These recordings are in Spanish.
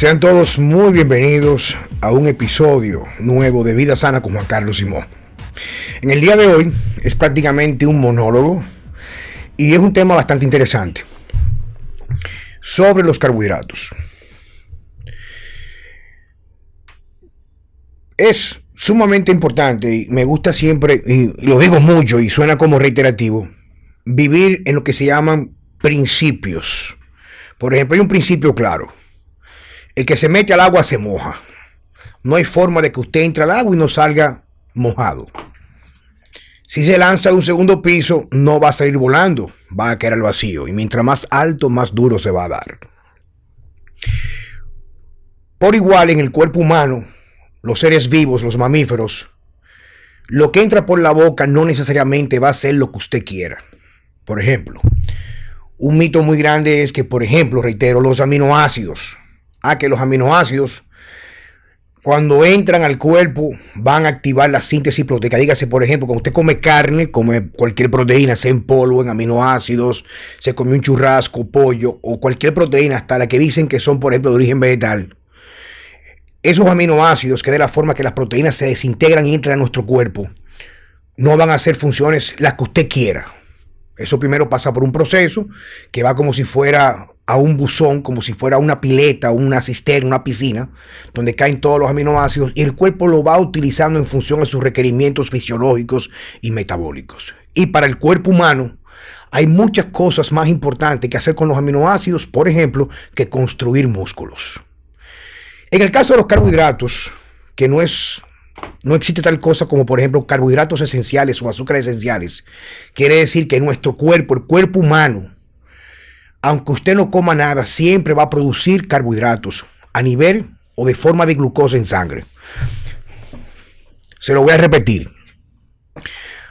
Sean todos muy bienvenidos a un episodio nuevo de Vida Sana con Juan Carlos Simón. En el día de hoy es prácticamente un monólogo y es un tema bastante interesante sobre los carbohidratos. Es sumamente importante y me gusta siempre, y lo digo mucho y suena como reiterativo, vivir en lo que se llaman principios. Por ejemplo, hay un principio claro. El que se mete al agua se moja. No hay forma de que usted entre al agua y no salga mojado. Si se lanza de un segundo piso, no va a salir volando, va a caer al vacío. Y mientras más alto, más duro se va a dar. Por igual, en el cuerpo humano, los seres vivos, los mamíferos, lo que entra por la boca no necesariamente va a ser lo que usted quiera. Por ejemplo, un mito muy grande es que, por ejemplo, reitero, los aminoácidos, a que los aminoácidos, cuando entran al cuerpo, van a activar la síntesis proteica. Dígase, por ejemplo, cuando usted come carne, come cualquier proteína, sea en polvo, en aminoácidos, se come un churrasco, pollo o cualquier proteína, hasta la que dicen que son, por ejemplo, de origen vegetal. Esos aminoácidos, que de la forma que las proteínas se desintegran y entran a nuestro cuerpo, no van a hacer funciones las que usted quiera. Eso primero pasa por un proceso que va como si fuera a un buzón, como si fuera una pileta, una cisterna, una piscina, donde caen todos los aminoácidos y el cuerpo lo va utilizando en función a sus requerimientos fisiológicos y metabólicos. Y para el cuerpo humano hay muchas cosas más importantes que hacer con los aminoácidos, por ejemplo, que construir músculos. En el caso de los carbohidratos, que no es no existe tal cosa como, por ejemplo, carbohidratos esenciales o azúcares esenciales. Quiere decir que nuestro cuerpo, el cuerpo humano, aunque usted no coma nada, siempre va a producir carbohidratos a nivel o de forma de glucosa en sangre. Se lo voy a repetir.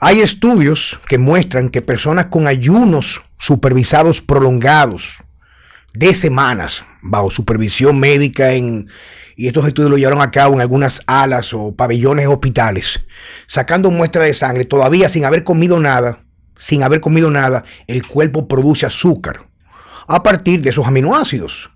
Hay estudios que muestran que personas con ayunos supervisados prolongados de semanas bajo supervisión médica en, y estos estudios lo llevaron a cabo en algunas alas o pabellones hospitales, sacando muestras de sangre, todavía sin haber comido nada, sin haber comido nada, el cuerpo produce azúcar a partir de esos aminoácidos.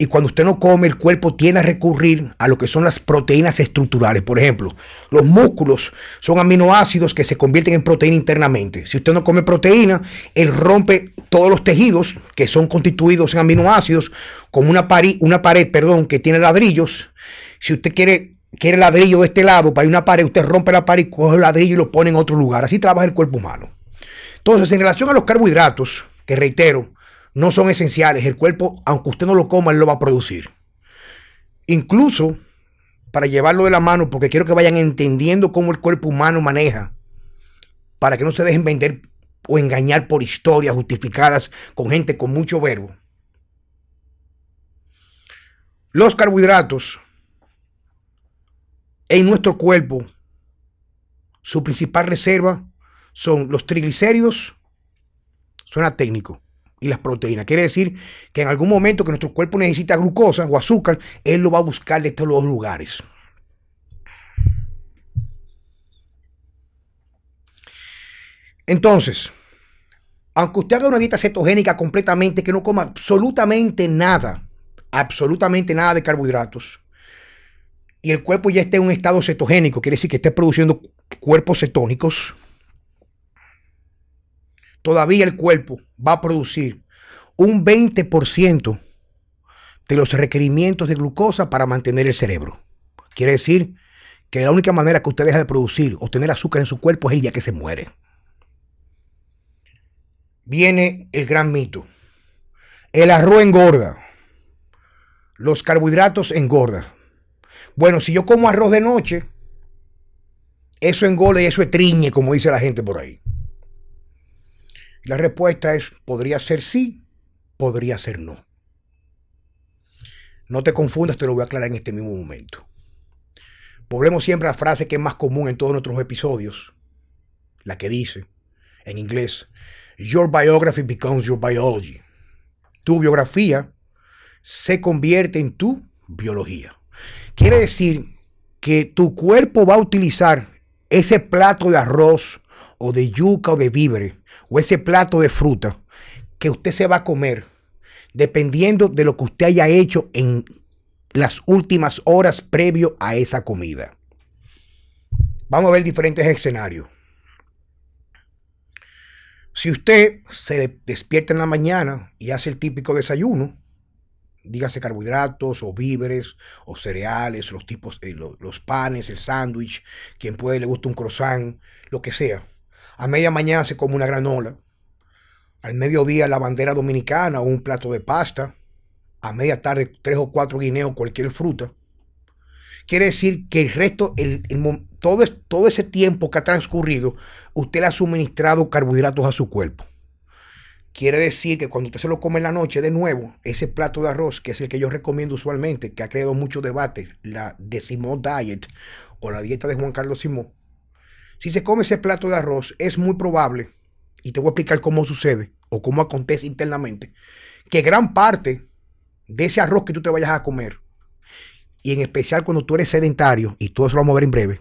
Y cuando usted no come, el cuerpo tiende a recurrir a lo que son las proteínas estructurales. Por ejemplo, los músculos son aminoácidos que se convierten en proteína internamente. Si usted no come proteína, él rompe todos los tejidos que son constituidos en aminoácidos, como una, una pared perdón, que tiene ladrillos. Si usted quiere, quiere ladrillo de este lado para una pared, usted rompe la pared, coge el ladrillo y lo pone en otro lugar. Así trabaja el cuerpo humano. Entonces, en relación a los carbohidratos, que reitero, no son esenciales. El cuerpo, aunque usted no lo coma, él lo va a producir. Incluso para llevarlo de la mano, porque quiero que vayan entendiendo cómo el cuerpo humano maneja, para que no se dejen vender o engañar por historias justificadas con gente con mucho verbo. Los carbohidratos en nuestro cuerpo, su principal reserva son los triglicéridos, suena técnico, y las proteínas. Quiere decir que en algún momento que nuestro cuerpo necesita glucosa o azúcar, él lo va a buscar de estos dos lugares. Entonces, aunque usted haga una dieta cetogénica completamente, que no coma absolutamente nada, absolutamente nada de carbohidratos, y el cuerpo ya esté en un estado cetogénico, quiere decir que esté produciendo cuerpos cetónicos, todavía el cuerpo va a producir un 20% de los requerimientos de glucosa para mantener el cerebro. Quiere decir que la única manera que usted deja de producir o tener azúcar en su cuerpo es el día que se muere. Viene el gran mito. El arroz engorda. Los carbohidratos engordan. Bueno, si yo como arroz de noche, eso engorda y eso es triñe, como dice la gente por ahí. La respuesta es, podría ser sí, podría ser no. No te confundas, te lo voy a aclarar en este mismo momento. Volvemos siempre a la frase que es más común en todos nuestros episodios, la que dice, en inglés, Your biography becomes your biology. Tu biografía se convierte en tu biología. Quiere decir que tu cuerpo va a utilizar ese plato de arroz o de yuca o de víveres o ese plato de fruta que usted se va a comer, dependiendo de lo que usted haya hecho en las últimas horas previo a esa comida. Vamos a ver diferentes escenarios. Si usted se despierta en la mañana y hace el típico desayuno, dígase carbohidratos o víveres o cereales, los tipos, eh, los, panes, el sándwich, quien puede le gusta un croissant, lo que sea. A media mañana se come una granola. Al mediodía la bandera dominicana o un plato de pasta. A media tarde tres o cuatro guineos, cualquier fruta. Quiere decir que el resto, todo, todo ese tiempo que ha transcurrido, usted le ha suministrado carbohidratos a su cuerpo. Quiere decir que cuando usted se lo come en la noche, de nuevo, ese plato de arroz, que es el que yo recomiendo usualmente, que ha creado mucho debate, la Decimo Diet o la dieta de Juan Carlos Simón, si se come ese plato de arroz, es muy probable, y te voy a explicar cómo sucede o cómo acontece internamente, que gran parte de ese arroz que tú te vayas a comer, y en especial cuando tú eres sedentario, y todo eso lo vamos a ver en breve,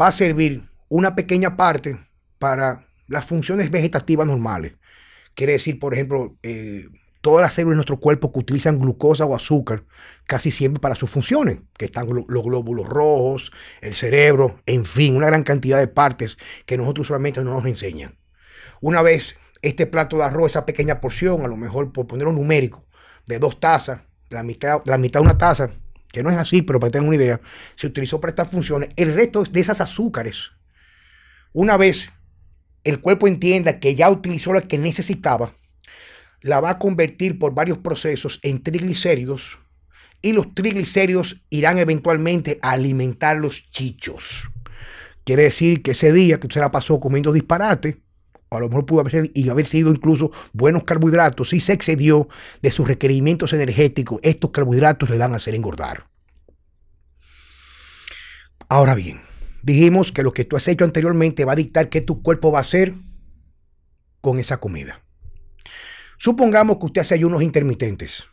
va a servir una pequeña parte para las funciones vegetativas normales. Quiere decir, por ejemplo, eh, todas las células de nuestro cuerpo que utilizan glucosa o azúcar casi siempre para sus funciones, que están los glóbulos rojos, el cerebro, en fin, una gran cantidad de partes que nosotros usualmente no nos enseñan. Una vez este plato de arroz, esa pequeña porción, a lo mejor por poner un numérico, de dos tazas, la mitad, la mitad de una taza, que no es así, pero para que una idea, se utilizó para estas funciones. El resto de esas azúcares, una vez el cuerpo entienda que ya utilizó la que necesitaba, la va a convertir por varios procesos en triglicéridos y los triglicéridos irán eventualmente a alimentar los chichos. Quiere decir que ese día que usted la pasó comiendo disparate, a lo mejor pudo haber, sido incluso buenos carbohidratos, y se excedió de sus requerimientos energéticos, estos carbohidratos le van a hacer engordar. Ahora bien, dijimos que lo que tú has hecho anteriormente va a dictar qué tu cuerpo va a hacer con esa comida. Supongamos que usted hace ayunos intermitentes.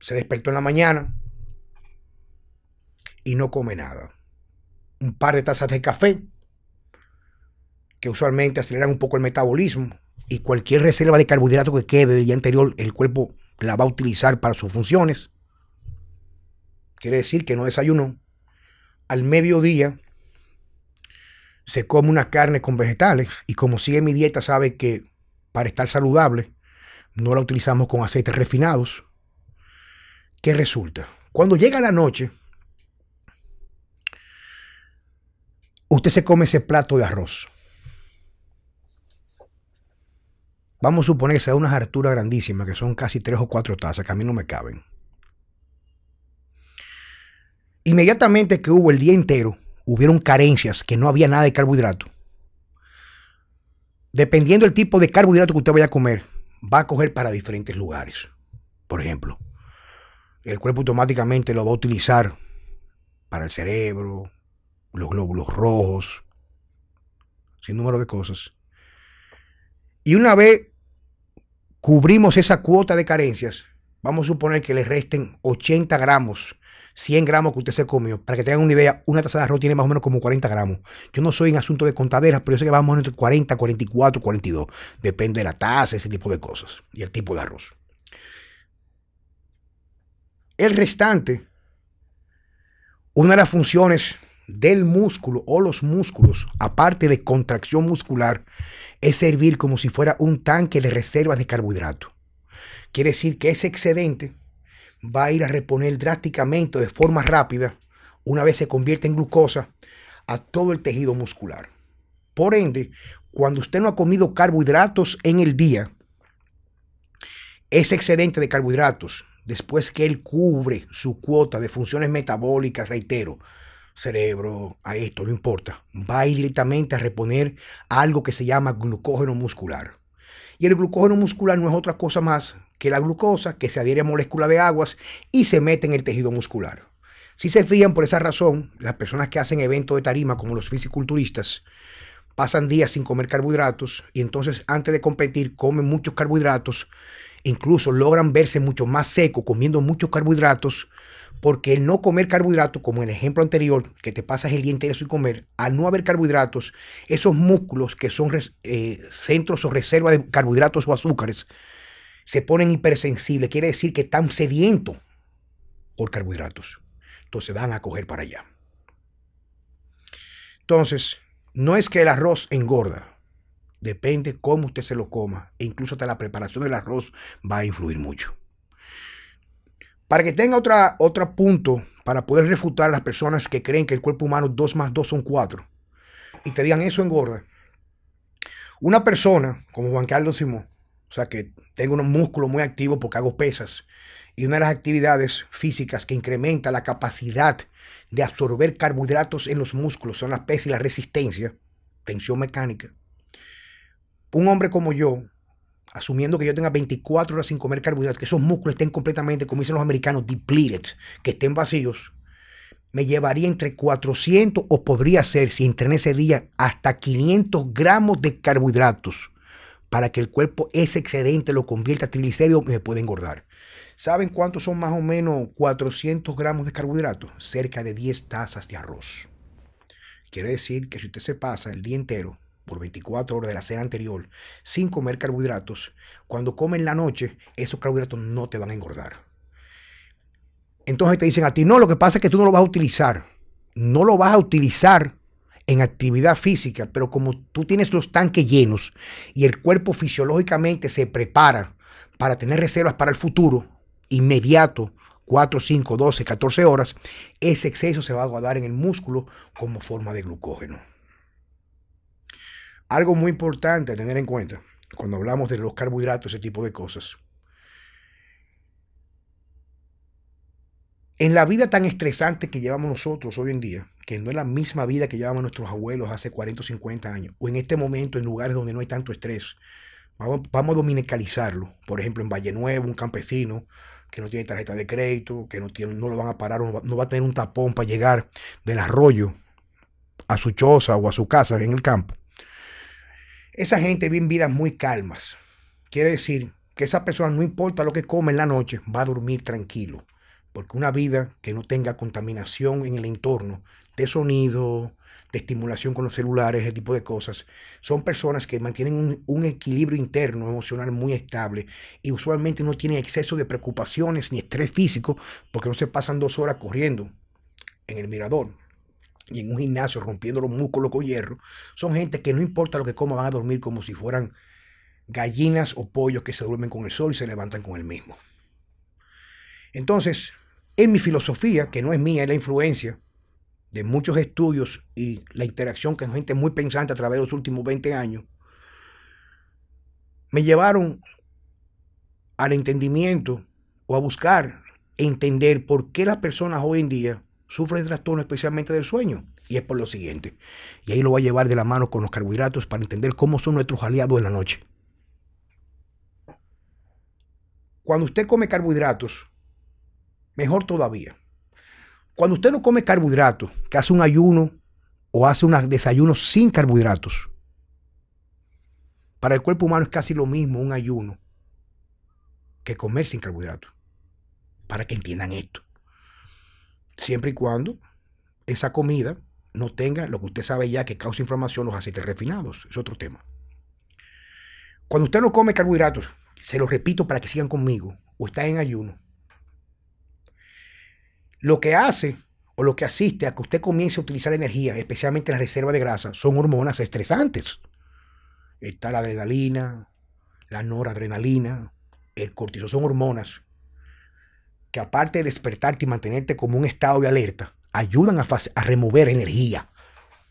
Se despertó en la mañana y no come nada. Un par de tazas de café que usualmente aceleran un poco el metabolismo y cualquier reserva de carbohidrato que quede del día anterior, el cuerpo la va a utilizar para sus funciones. Quiere decir que no desayunó. Al mediodía se come una carne con vegetales y como sigue mi dieta sabe que para estar saludable no la utilizamos con aceites refinados. ¿Qué resulta? Cuando llega la noche, usted se come ese plato de arroz. Vamos a suponer que sea unas harturas grandísimas, que son casi tres o cuatro tazas, que a mí no me caben. Inmediatamente que hubo el día entero, hubieron carencias, que no había nada de carbohidrato. Dependiendo del tipo de carbohidrato que usted vaya a comer, va a coger para diferentes lugares. Por ejemplo, el cuerpo automáticamente lo va a utilizar para el cerebro, los glóbulos rojos, sin número de cosas. Y una vez cubrimos esa cuota de carencias, vamos a suponer que le resten 80 gramos, 100 gramos que usted se comió. Para que tengan una idea, una taza de arroz tiene más o menos como 40 gramos. Yo no soy en asunto de contaderas, pero yo sé que vamos entre 40, 44, 42. Depende de la taza, ese tipo de cosas y el tipo de arroz. El restante, una de las funciones del músculo o los músculos, aparte de contracción muscular, es servir como si fuera un tanque de reservas de carbohidrato. Quiere decir que ese excedente va a ir a reponer drásticamente de forma rápida, una vez se convierte en glucosa, a todo el tejido muscular. Por ende, cuando usted no ha comido carbohidratos en el día, ese excedente de carbohidratos, después que él cubre su cuota de funciones metabólicas, reitero, cerebro, a esto, no importa. Va a ir directamente a reponer algo que se llama glucógeno muscular. Y el glucógeno muscular no es otra cosa más que la glucosa que se adhiere a molécula de aguas y se mete en el tejido muscular. Si se fijan por esa razón, las personas que hacen eventos de tarima como los fisiculturistas pasan días sin comer carbohidratos y entonces antes de competir comen muchos carbohidratos, incluso logran verse mucho más seco comiendo muchos carbohidratos porque el no comer carbohidratos, como en el ejemplo anterior, que te pasas el día entero sin comer, al no haber carbohidratos, esos músculos que son eh, centros o reservas de carbohidratos o azúcares, se ponen hipersensibles. Quiere decir que están sedientos por carbohidratos. Entonces van a coger para allá. Entonces, no es que el arroz engorda. Depende cómo usted se lo coma. E incluso hasta la preparación del arroz va a influir mucho. Para que tenga otra, otro punto para poder refutar a las personas que creen que el cuerpo humano 2 más 2 son 4 y te digan eso engorda. Una persona como Juan Carlos Simón, o sea que tengo unos músculos muy activos porque hago pesas y una de las actividades físicas que incrementa la capacidad de absorber carbohidratos en los músculos son las pesas y la resistencia, tensión mecánica. Un hombre como yo, asumiendo que yo tenga 24 horas sin comer carbohidratos, que esos músculos estén completamente, como dicen los americanos, depleted, que estén vacíos, me llevaría entre 400 o podría ser, si entrené ese día, hasta 500 gramos de carbohidratos para que el cuerpo ese excedente lo convierta a triglicéridos y me pueda engordar. ¿Saben cuántos son más o menos 400 gramos de carbohidratos? Cerca de 10 tazas de arroz. Quiere decir que si usted se pasa el día entero por 24 horas de la cena anterior sin comer carbohidratos, cuando come en la noche, esos carbohidratos no te van a engordar. Entonces te dicen a ti, no, lo que pasa es que tú no lo vas a utilizar. No lo vas a utilizar en actividad física, pero como tú tienes los tanques llenos y el cuerpo fisiológicamente se prepara para tener reservas para el futuro, inmediato, 4, 5, 12, 14 horas, ese exceso se va a guardar en el músculo como forma de glucógeno. Algo muy importante a tener en cuenta cuando hablamos de los carbohidratos, ese tipo de cosas. En la vida tan estresante que llevamos nosotros hoy en día, que no es la misma vida que llevaban nuestros abuelos hace 40 o 50 años, o en este momento en lugares donde no hay tanto estrés, vamos, a dominicalizarlo. Por ejemplo, en Valle Nuevo, un campesino que no tiene tarjeta de crédito, que no, tiene, no lo van a parar, no va, no va a tener un tapón para llegar del arroyo a su choza o a su casa en el campo. Esa gente vive vidas muy calmas. Quiere decir que esa persona, no importa lo que come en la noche, va a dormir tranquilo. Porque una vida que no tenga contaminación en el entorno de sonido, de estimulación con los celulares, ese tipo de cosas, son personas que mantienen un, equilibrio interno emocional muy estable y usualmente no tienen exceso de preocupaciones ni estrés físico porque no se pasan dos horas corriendo en el mirador y en un gimnasio rompiendo los músculos con hierro. Son gente que no importa lo que coma, van a dormir como si fueran gallinas o pollos que se duermen con el sol y se levantan con el mismo. Entonces, en mi filosofía, que no es mía, es la influencia de muchos estudios y la interacción con gente muy pensante a través de los últimos 20 años, me llevaron al entendimiento o a buscar entender por qué las personas hoy en día sufren trastorno especialmente del sueño. Y es por lo siguiente. Y ahí lo voy a llevar de la mano con los carbohidratos para entender cómo son nuestros aliados en la noche. Cuando usted come carbohidratos, mejor todavía. Cuando usted no come carbohidratos, que hace un ayuno o hace un desayuno sin carbohidratos, para el cuerpo humano es casi lo mismo un ayuno que comer sin carbohidratos. Para que entiendan esto. Siempre y cuando esa comida no tenga lo que usted sabe ya que causa inflamación, los aceites refinados. Es otro tema. Cuando usted no come carbohidratos, se lo repito para que sigan conmigo, o está en ayuno, lo que hace o lo que asiste a que usted comience a utilizar energía, especialmente la reserva de grasa, son hormonas estresantes. Está la adrenalina, la noradrenalina, el cortisol, son hormonas que aparte de despertarte y mantenerte como un estado de alerta, ayudan a, a remover energía.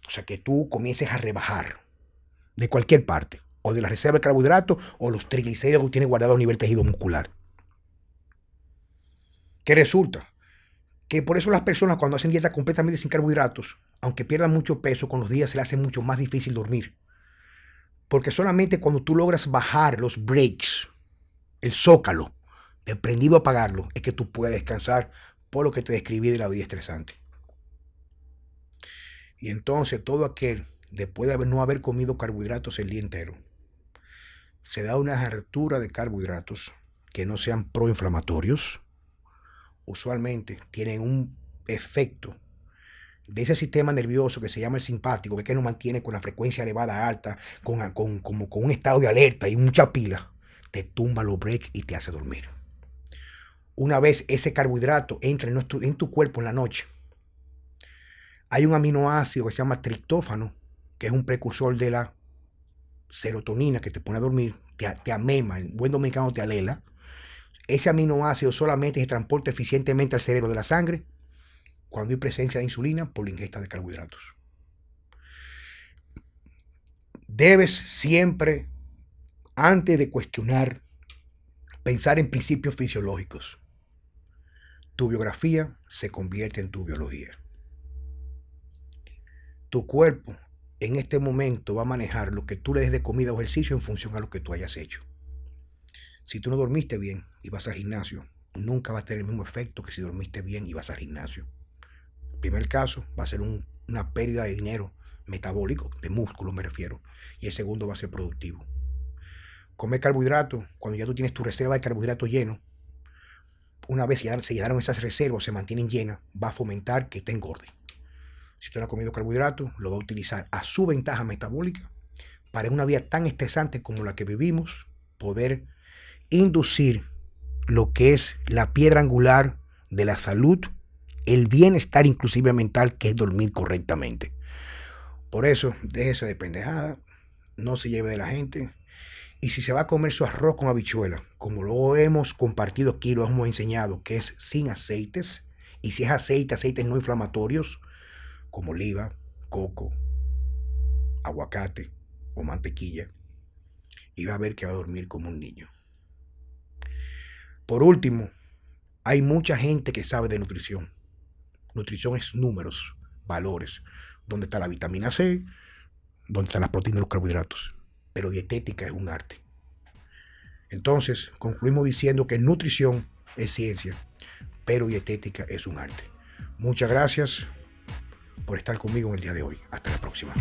O sea, que tú comiences a rebajar de cualquier parte, o de la reserva de carbohidratos, o los triglicéridos que tienes guardado a nivel tejido muscular. ¿Qué resulta? Que por eso las personas cuando hacen dieta completamente sin carbohidratos, aunque pierdan mucho peso, con los días se les hace mucho más difícil dormir. Porque solamente cuando tú logras bajar los breaks, el zócalo, de prendido a apagarlo, es que tú puedes descansar por lo que te describí de la vida estresante. Y entonces todo aquel, después de no haber comido carbohidratos el día entero, se da una hartura de carbohidratos que no sean proinflamatorios, usualmente tienen un efecto de ese sistema nervioso que se llama el simpático, que nos mantiene con la frecuencia elevada alta, con, con, como, con un estado de alerta y mucha pila, te tumba los breaks y te hace dormir. una vez ese carbohidrato entra en, en tu cuerpo en la noche, hay un aminoácido que se llama triptófano, que es un precursor de la serotonina que te pone a dormir, te, amema, en buen dominicano te alela. Ese aminoácido solamente se transporta eficientemente al cerebro de la sangre cuando hay presencia de insulina por la ingesta de carbohidratos. Debes siempre, antes de cuestionar, pensar en principios fisiológicos. Tu biografía se convierte en tu biología. Tu cuerpo en este momento va a manejar lo que tú le des de comida o ejercicio en función a lo que tú hayas hecho. Si tú no dormiste bien y vas al gimnasio, nunca va a tener el mismo efecto que si dormiste bien y vas al gimnasio. El primer caso va a ser una pérdida de dinero metabólico, de músculo me refiero, y el segundo va a ser productivo. Comer carbohidratos, cuando ya tú tienes tu reserva de carbohidratos lleno, una vez se llenaron esas reservas, se mantienen llenas, va a fomentar que te engorde si usted no ha comido carbohidratos, lo va a utilizar a su ventaja metabólica para una vida tan estresante como la que vivimos, poder inducir lo que es la piedra angular de la salud, el bienestar inclusive mental, que es dormir correctamente. Por eso, déjese de pendejada, no se lleve de la gente. Y si se va a comer su arroz con habichuela, como lo hemos compartido aquí, lo hemos enseñado, que es sin aceites, y si es aceite, aceites no inflamatorios, como oliva, coco, aguacate o mantequilla y va a ver que va a dormir como un niño. Por último, hay mucha gente que sabe de nutrición. Nutrición es números, valores, dónde está la vitamina C, dónde están las proteínas y los carbohidratos. Pero dietética es un arte. Entonces, concluimos diciendo que nutrición es ciencia, pero dietética es un arte. Muchas gracias por estar conmigo en el día de hoy. Hasta la próxima.